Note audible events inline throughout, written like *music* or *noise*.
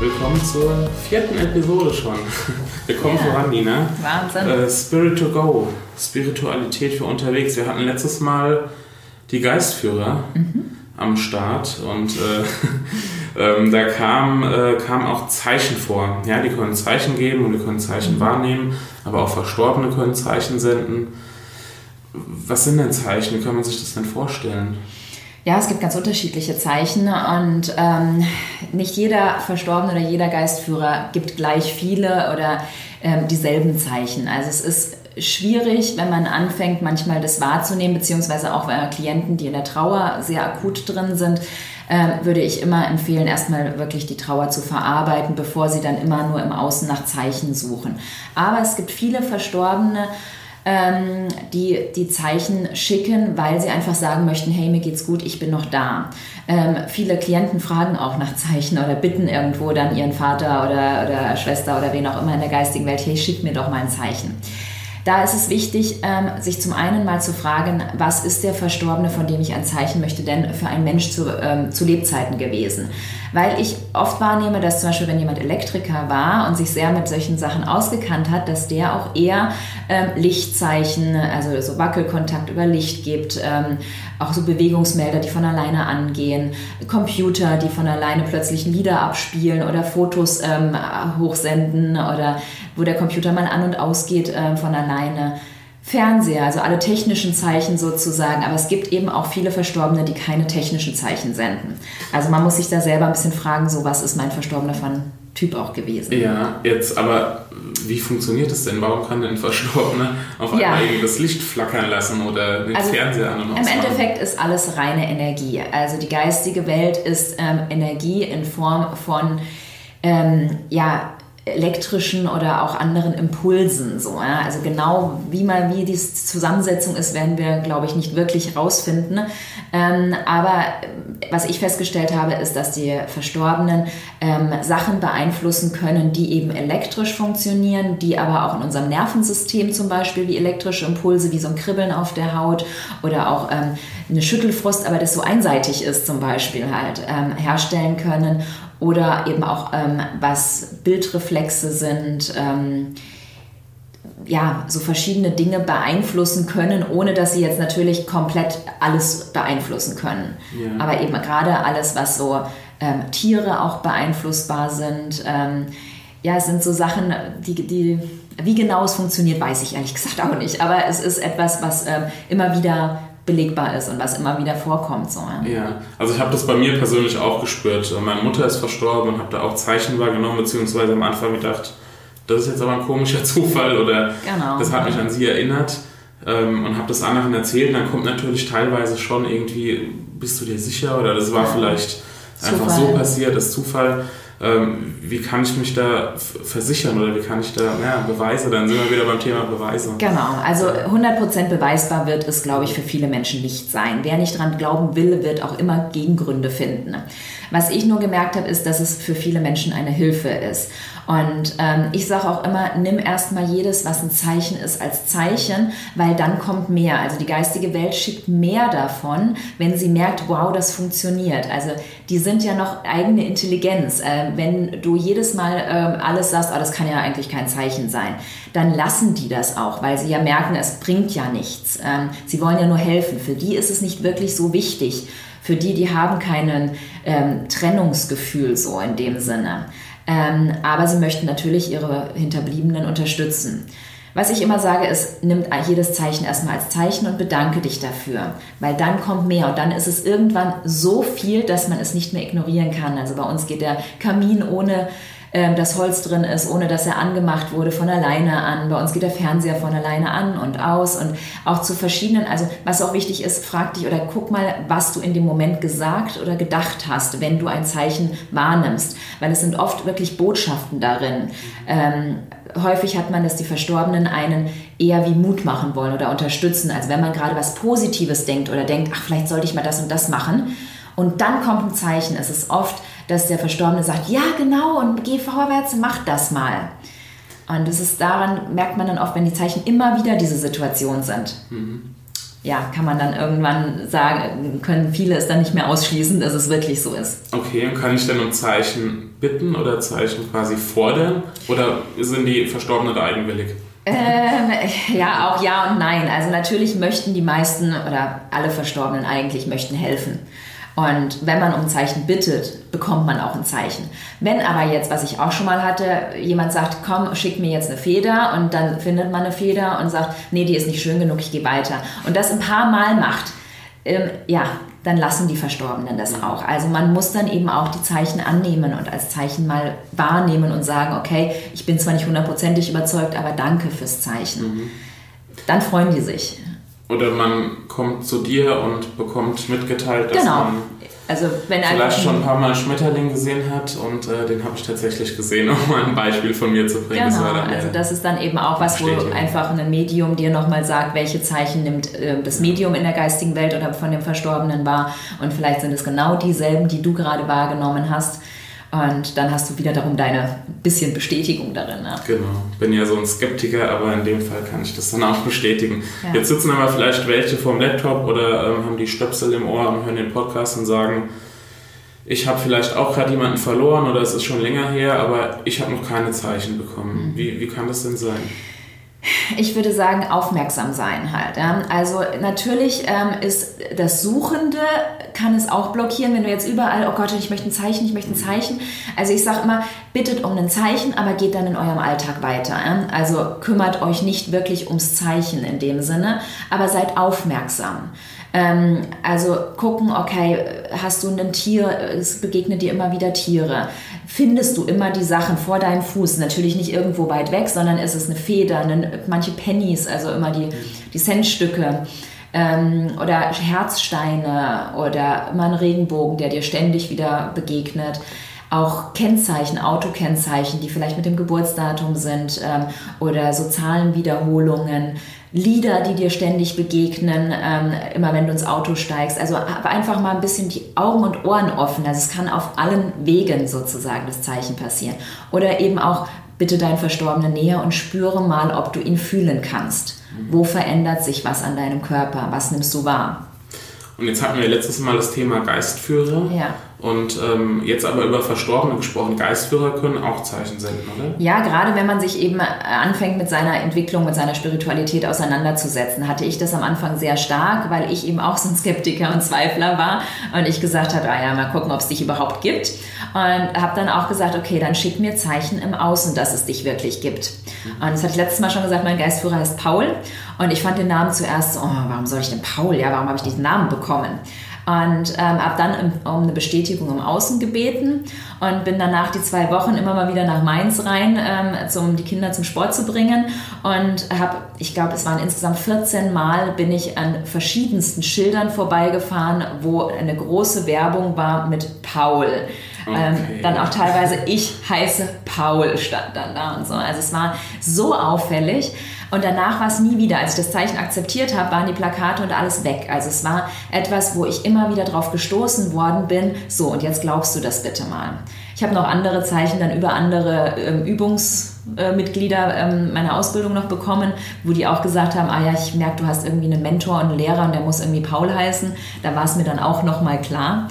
Willkommen zur vierten Episode schon. Wir kommen ja. voran, Nina. Wahnsinn. Äh, Spirit to Go, Spiritualität für unterwegs. Wir hatten letztes Mal die Geistführer mhm. am Start und äh, *laughs* ähm, da kamen äh, kam auch Zeichen vor. Ja, die können Zeichen geben und wir können Zeichen mhm. wahrnehmen, aber auch Verstorbene können Zeichen senden. Was sind denn Zeichen? Wie kann man sich das denn vorstellen? Ja, es gibt ganz unterschiedliche Zeichen und ähm, nicht jeder Verstorbene oder jeder Geistführer gibt gleich viele oder ähm, dieselben Zeichen. Also es ist schwierig, wenn man anfängt, manchmal das wahrzunehmen, beziehungsweise auch bei Klienten, die in der Trauer sehr akut drin sind, äh, würde ich immer empfehlen, erstmal wirklich die Trauer zu verarbeiten, bevor sie dann immer nur im Außen nach Zeichen suchen. Aber es gibt viele Verstorbene, ähm, die die Zeichen schicken, weil sie einfach sagen möchten, hey, mir geht's gut, ich bin noch da. Ähm, viele Klienten fragen auch nach Zeichen oder bitten irgendwo dann ihren Vater oder, oder Schwester oder wen auch immer in der geistigen Welt, hey, schick mir doch mal ein Zeichen. Da ist es wichtig, ähm, sich zum einen mal zu fragen, was ist der Verstorbene, von dem ich ein Zeichen möchte, denn für einen Mensch zu, ähm, zu Lebzeiten gewesen. Weil ich oft wahrnehme, dass zum Beispiel, wenn jemand Elektriker war und sich sehr mit solchen Sachen ausgekannt hat, dass der auch eher ähm, Lichtzeichen, also so Wackelkontakt über Licht gibt, ähm, auch so Bewegungsmelder, die von alleine angehen, Computer, die von alleine plötzlich Lieder abspielen oder Fotos ähm, hochsenden oder wo der Computer mal an und ausgeht äh, von alleine. Fernseher, also alle technischen Zeichen sozusagen, aber es gibt eben auch viele Verstorbene, die keine technischen Zeichen senden. Also man muss sich da selber ein bisschen fragen, so was ist mein Verstorbener von Typ auch gewesen. Ja, jetzt aber wie funktioniert das denn? Warum kann denn ein Verstorbener auf einmal ja. das Licht flackern lassen oder den also Fernseher an und aus? Im Endeffekt ist alles reine Energie. Also die geistige Welt ist ähm, Energie in Form von ähm, ja, elektrischen oder auch anderen Impulsen. So, ja? Also genau wie mal wie die Zusammensetzung ist, werden wir, glaube ich, nicht wirklich rausfinden. Ähm, aber äh, was ich festgestellt habe, ist, dass die Verstorbenen ähm, Sachen beeinflussen können, die eben elektrisch funktionieren, die aber auch in unserem Nervensystem zum Beispiel wie elektrische Impulse, wie so ein Kribbeln auf der Haut oder auch ähm, eine Schüttelfrost, aber das so einseitig ist zum Beispiel halt, ähm, herstellen können oder eben auch ähm, was Bildreflexe sind, ähm, ja, so verschiedene Dinge beeinflussen können, ohne dass sie jetzt natürlich komplett alles beeinflussen können. Ja. Aber eben gerade alles, was so ähm, Tiere auch beeinflussbar sind, ähm, ja, es sind so Sachen, die, die, wie genau es funktioniert, weiß ich ehrlich gesagt auch nicht. Aber es ist etwas, was ähm, immer wieder belegbar ist und was immer wieder vorkommt. So, ja. also ich habe das bei mir persönlich auch gespürt. Meine Mutter ist verstorben und habe da auch Zeichen wahrgenommen, beziehungsweise am Anfang gedacht, das ist jetzt aber ein komischer *laughs* Zufall oder genau. das hat mich an sie erinnert ähm, und habe das anderen erzählt. dann kommt natürlich teilweise schon irgendwie, bist du dir sicher oder das war vielleicht Zufall. einfach so passiert, das Zufall ähm, wie kann ich mich da versichern oder wie kann ich da ja, Beweise, dann sind wir wieder beim Thema Beweise. Genau, also 100% beweisbar wird es, glaube ich, für viele Menschen nicht sein. Wer nicht dran glauben will, wird auch immer Gegengründe finden. Was ich nur gemerkt habe, ist, dass es für viele Menschen eine Hilfe ist. Und ähm, ich sage auch immer, nimm erstmal jedes, was ein Zeichen ist, als Zeichen, weil dann kommt mehr. Also die geistige Welt schickt mehr davon, wenn sie merkt, wow, das funktioniert. Also die sind ja noch eigene Intelligenz. Äh, wenn du jedes Mal äh, alles sagst, oh, das kann ja eigentlich kein Zeichen sein, dann lassen die das auch, weil sie ja merken, es bringt ja nichts. Ähm, sie wollen ja nur helfen. Für die ist es nicht wirklich so wichtig. Für die, die haben keinen ähm, Trennungsgefühl so in dem Sinne. Ähm, aber sie möchten natürlich ihre Hinterbliebenen unterstützen. Was ich immer sage, ist, nimm jedes Zeichen erstmal als Zeichen und bedanke dich dafür, weil dann kommt mehr und dann ist es irgendwann so viel, dass man es nicht mehr ignorieren kann. Also bei uns geht der Kamin ohne ähm, das Holz drin ist, ohne dass er angemacht wurde, von alleine an. Bei uns geht der Fernseher von alleine an und aus und auch zu verschiedenen, also was auch wichtig ist, frag dich oder guck mal, was du in dem Moment gesagt oder gedacht hast, wenn du ein Zeichen wahrnimmst, weil es sind oft wirklich Botschaften darin. Ähm, häufig hat man, dass die Verstorbenen einen eher wie Mut machen wollen oder unterstützen. Also wenn man gerade was Positives denkt oder denkt, ach, vielleicht sollte ich mal das und das machen. Und dann kommt ein Zeichen. Es ist oft, dass der Verstorbene sagt, ja, genau, und geh vorwärts, mach das mal. Und das ist daran, merkt man dann oft, wenn die Zeichen immer wieder diese Situation sind. Mhm. Ja, kann man dann irgendwann sagen, können viele es dann nicht mehr ausschließen, dass es wirklich so ist. Okay, und kann ich denn um Zeichen bitten oder Zeichen quasi fordern? Oder sind die Verstorbenen da eigenwillig? Ähm, ja, auch ja und nein. Also natürlich möchten die meisten oder alle Verstorbenen eigentlich möchten helfen. Und wenn man um ein Zeichen bittet, bekommt man auch ein Zeichen. Wenn aber jetzt, was ich auch schon mal hatte, jemand sagt, komm, schick mir jetzt eine Feder und dann findet man eine Feder und sagt, nee, die ist nicht schön genug, ich gehe weiter. Und das ein paar Mal macht, ähm, ja, dann lassen die Verstorbenen das auch. Also man muss dann eben auch die Zeichen annehmen und als Zeichen mal wahrnehmen und sagen, okay, ich bin zwar nicht hundertprozentig überzeugt, aber danke fürs Zeichen. Mhm. Dann freuen die sich. Oder man kommt zu dir und bekommt mitgeteilt, dass genau. man also wenn vielleicht schon ein paar Mal Schmetterling gesehen hat und äh, den habe ich tatsächlich gesehen, *laughs* um mal ein Beispiel von mir zu bringen. Genau, das also das ist dann eben auch was, wo einfach ein Medium dir nochmal sagt, welche Zeichen nimmt äh, das Medium in der geistigen Welt oder von dem Verstorbenen wahr und vielleicht sind es genau dieselben, die du gerade wahrgenommen hast. Und dann hast du wieder darum deine bisschen Bestätigung darin. Ja. Genau. Bin ja so ein Skeptiker, aber in dem Fall kann ich das dann auch bestätigen. Ja. Jetzt sitzen aber vielleicht welche vorm Laptop oder ähm, haben die Stöpsel im Ohr und hören den Podcast und sagen, ich habe vielleicht auch gerade jemanden verloren oder es ist schon länger her, aber ich habe noch keine Zeichen bekommen. Mhm. Wie, wie kann das denn sein? Ich würde sagen, aufmerksam sein halt. Ja. Also natürlich ähm, ist das Suchende, kann es auch blockieren, wenn du jetzt überall, oh Gott, ich möchte ein Zeichen, ich möchte ein Zeichen. Also ich sage immer, bittet um ein Zeichen, aber geht dann in eurem Alltag weiter. Ja. Also kümmert euch nicht wirklich ums Zeichen in dem Sinne, aber seid aufmerksam. Ähm, also gucken, okay, hast du ein Tier, es begegnet dir immer wieder Tiere. Findest du immer die Sachen vor deinem Fuß? Natürlich nicht irgendwo weit weg, sondern ist es eine Feder, eine, manche Pennies, also immer die, die Centstücke. Ähm, oder Herzsteine oder immer ein Regenbogen, der dir ständig wieder begegnet auch Kennzeichen, Autokennzeichen, die vielleicht mit dem Geburtsdatum sind ähm, oder so Zahlenwiederholungen. Lieder, die dir ständig begegnen, ähm, immer wenn du ins Auto steigst. Also einfach mal ein bisschen die Augen und Ohren offen. Also es kann auf allen Wegen sozusagen das Zeichen passieren. Oder eben auch bitte deinen Verstorbenen näher und spüre mal, ob du ihn fühlen kannst. Wo verändert sich was an deinem Körper? Was nimmst du wahr? Und jetzt hatten wir letztes Mal das Thema Geistführer. Ja. Und ähm, jetzt aber über Verstorbene gesprochen, Geistführer können auch Zeichen senden, oder? Ja, gerade wenn man sich eben äh, anfängt mit seiner Entwicklung, mit seiner Spiritualität auseinanderzusetzen, hatte ich das am Anfang sehr stark, weil ich eben auch so ein Skeptiker und Zweifler war und ich gesagt habe, ah ja, mal gucken, ob es dich überhaupt gibt. Und habe dann auch gesagt, okay, dann schick mir Zeichen im Außen, dass es dich wirklich gibt. Und das hatte ich letztes Mal schon gesagt, mein Geistführer heißt Paul und ich fand den Namen zuerst so, oh, warum soll ich denn Paul? Ja, warum habe ich diesen Namen bekommen? Und ähm, habe dann um eine Bestätigung im Außen gebeten und bin danach die zwei Wochen immer mal wieder nach Mainz rein, ähm, um die Kinder zum Sport zu bringen. Und habe, ich glaube, es waren insgesamt 14 Mal, bin ich an verschiedensten Schildern vorbeigefahren, wo eine große Werbung war mit Paul. Okay. Ähm, dann auch teilweise ich heiße Paul stand dann da und so. Also es war so auffällig. Und danach war es nie wieder. Als ich das Zeichen akzeptiert habe, waren die Plakate und alles weg. Also es war etwas, wo ich immer wieder drauf gestoßen worden bin. So, und jetzt glaubst du das bitte mal. Ich habe noch andere Zeichen dann über andere ähm, Übungsmitglieder ähm, meiner Ausbildung noch bekommen, wo die auch gesagt haben, ah ja, ich merke, du hast irgendwie einen Mentor und einen Lehrer und der muss irgendwie Paul heißen. Da war es mir dann auch noch mal klar.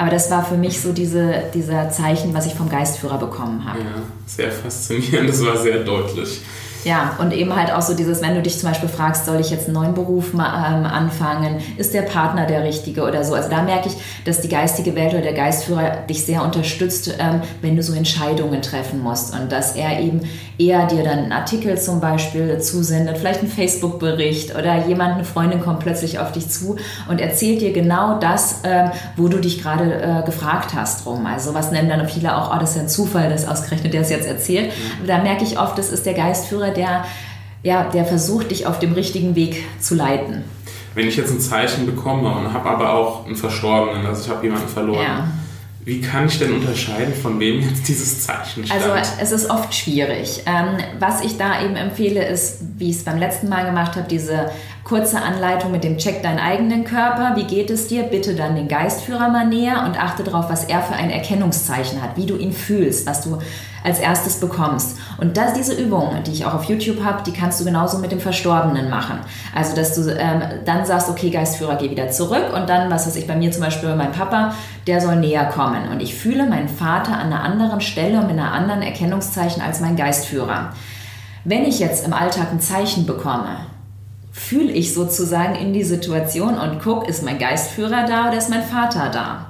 Aber das war für mich so diese, dieser Zeichen, was ich vom Geistführer bekommen habe. Ja, sehr faszinierend, das war sehr deutlich. Ja, und eben halt auch so dieses, wenn du dich zum Beispiel fragst, soll ich jetzt einen neuen Beruf ähm, anfangen, ist der Partner der richtige oder so. Also da merke ich, dass die geistige Welt oder der Geistführer dich sehr unterstützt, ähm, wenn du so Entscheidungen treffen musst und dass er eben eher dir dann einen Artikel zum Beispiel zusendet, vielleicht einen Facebook-Bericht oder jemand, eine Freundin kommt plötzlich auf dich zu und erzählt dir genau das, ähm, wo du dich gerade äh, gefragt hast drum. Also was nennen dann viele auch, oh, das ist ja ein Zufall, dass ausgerechnet der es jetzt erzählt. Mhm. Da merke ich oft, das ist der Geistführer, der, ja, der versucht, dich auf dem richtigen Weg zu leiten. Wenn ich jetzt ein Zeichen bekomme und habe aber auch einen Verstorbenen, also ich habe jemanden verloren, ja. Wie kann ich denn unterscheiden, von wem jetzt dieses Zeichen stammt? Also es ist oft schwierig. Ähm, was ich da eben empfehle, ist, wie ich es beim letzten Mal gemacht habe, diese kurze Anleitung mit dem Check deinen eigenen Körper. Wie geht es dir? Bitte dann den Geistführer mal näher und achte darauf, was er für ein Erkennungszeichen hat, wie du ihn fühlst, was du als erstes bekommst. Und das, diese Übung, die ich auch auf YouTube habe, die kannst du genauso mit dem Verstorbenen machen. Also, dass du ähm, dann sagst, okay, Geistführer, geh wieder zurück und dann, was weiß ich, bei mir zum Beispiel mein Papa, der soll näher kommen. Und ich fühle meinen Vater an einer anderen Stelle und mit einer anderen Erkennungszeichen als mein Geistführer. Wenn ich jetzt im Alltag ein Zeichen bekomme, fühle ich sozusagen in die Situation und gucke, ist mein Geistführer da oder ist mein Vater da?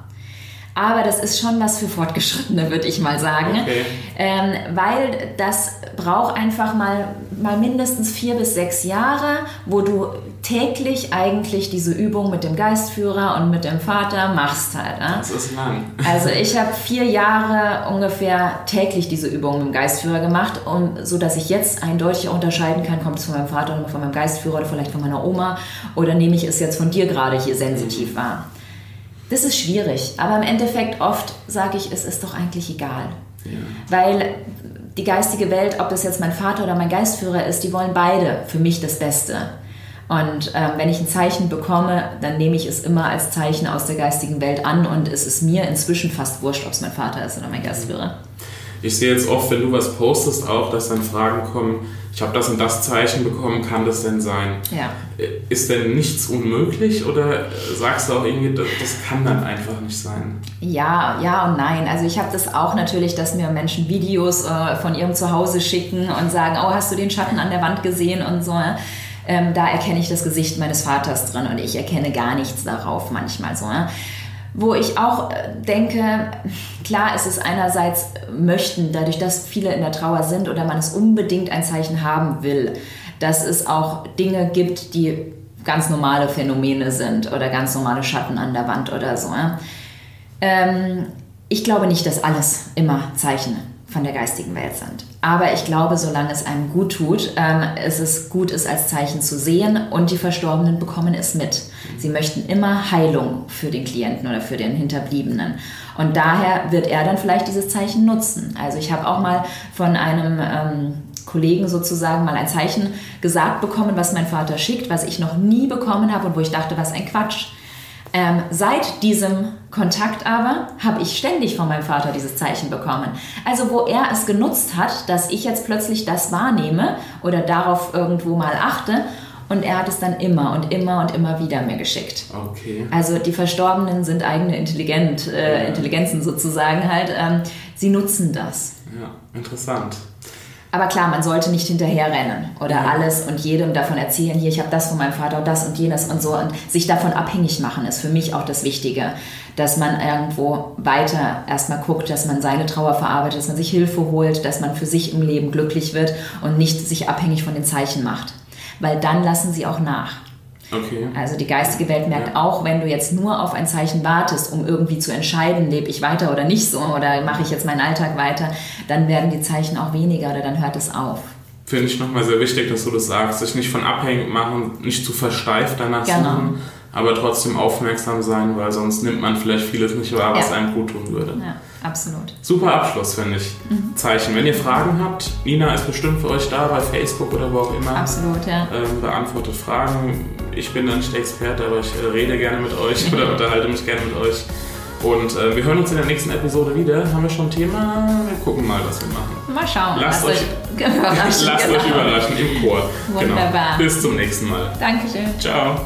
Aber das ist schon was für Fortgeschrittene, würde ich mal sagen. Okay. Ähm, weil das braucht einfach mal, mal mindestens vier bis sechs Jahre, wo du täglich eigentlich diese Übung mit dem Geistführer und mit dem Vater machst halt. Ne? Das ist lang. *laughs* Also ich habe vier Jahre ungefähr täglich diese Übung mit dem Geistführer gemacht, um, so dass ich jetzt eindeutig unterscheiden kann, kommt es von meinem Vater oder von meinem Geistführer oder vielleicht von meiner Oma oder nehme ich es jetzt von dir gerade hier sensitiv wahr. Das ist schwierig, aber im Endeffekt oft sage ich, es ist doch eigentlich egal. Ja. Weil die geistige Welt, ob das jetzt mein Vater oder mein Geistführer ist, die wollen beide für mich das Beste. Und ähm, wenn ich ein Zeichen bekomme, dann nehme ich es immer als Zeichen aus der geistigen Welt an und es ist mir inzwischen fast wurscht, ob es mein Vater ist oder mein Geistführer. Ich sehe jetzt oft, wenn du was postest, auch, dass dann Fragen kommen, ich habe das und das Zeichen bekommen, kann das denn sein? Ja. Ist denn nichts unmöglich oder sagst du auch irgendwie, das kann dann einfach nicht sein? Ja, ja und nein. Also ich habe das auch natürlich, dass mir Menschen Videos äh, von ihrem Zuhause schicken und sagen, oh, hast du den Schatten an der Wand gesehen und so. Ähm, da erkenne ich das Gesicht meines Vaters drin und ich erkenne gar nichts darauf manchmal so. Ne? Wo ich auch äh, denke, klar ist es einerseits möchten, dadurch, dass viele in der Trauer sind oder man es unbedingt ein Zeichen haben will, dass es auch Dinge gibt, die ganz normale Phänomene sind oder ganz normale Schatten an der Wand oder so. Ähm, ich glaube nicht, dass alles immer Zeichen von der geistigen Welt sind. Aber ich glaube, solange es einem gut tut, ähm, ist es gut, es als Zeichen zu sehen und die Verstorbenen bekommen es mit. Sie möchten immer Heilung für den Klienten oder für den Hinterbliebenen. Und daher wird er dann vielleicht dieses Zeichen nutzen. Also ich habe auch mal von einem ähm, Kollegen sozusagen mal ein Zeichen gesagt bekommen, was mein Vater schickt, was ich noch nie bekommen habe und wo ich dachte, was ein Quatsch. Ähm, seit diesem Kontakt aber habe ich ständig von meinem Vater dieses Zeichen bekommen. Also wo er es genutzt hat, dass ich jetzt plötzlich das wahrnehme oder darauf irgendwo mal achte und er hat es dann immer und immer und immer wieder mir geschickt. Okay. Also die Verstorbenen sind eigene Intelligent, äh, Intelligenzen sozusagen halt. Ähm, sie nutzen das. Ja, interessant. Aber klar, man sollte nicht hinterherrennen oder ja. alles und jedem davon erzählen, hier, ich habe das von meinem Vater und das und jenes und so. Und sich davon abhängig machen ist für mich auch das Wichtige, dass man irgendwo weiter erstmal guckt, dass man seine Trauer verarbeitet, dass man sich Hilfe holt, dass man für sich im Leben glücklich wird und nicht sich abhängig von den Zeichen macht. Weil dann lassen sie auch nach. Okay. Also die geistige Welt merkt ja. auch, wenn du jetzt nur auf ein Zeichen wartest, um irgendwie zu entscheiden, lebe ich weiter oder nicht so oder mache ich jetzt meinen Alltag weiter, dann werden die Zeichen auch weniger oder dann hört es auf. Finde ich nochmal sehr wichtig, dass du das sagst, sich nicht von abhängig machen, nicht zu versteift danach genau. suchen, aber trotzdem aufmerksam sein, weil sonst nimmt man vielleicht vieles nicht wahr, was ja. einem gut tun würde. Ja. Absolut. Super Abschluss, finde ich. Mhm. Zeichen. Wenn ihr Fragen habt, Nina ist bestimmt für euch da bei Facebook oder wo auch immer. Absolut, ja. Ähm, beantwortet Fragen. Ich bin da nicht der Experte, aber ich äh, rede gerne mit euch oder *laughs* unterhalte mich gerne mit euch. Und äh, wir hören uns in der nächsten Episode wieder. Haben wir schon ein Thema? Wir gucken mal, was wir machen. Mal schauen. Lasst, euch, überraschen, *laughs* *laughs* lasst genau. euch überraschen im Chor. Wunderbar. Genau. Bis zum nächsten Mal. Dankeschön. Ciao.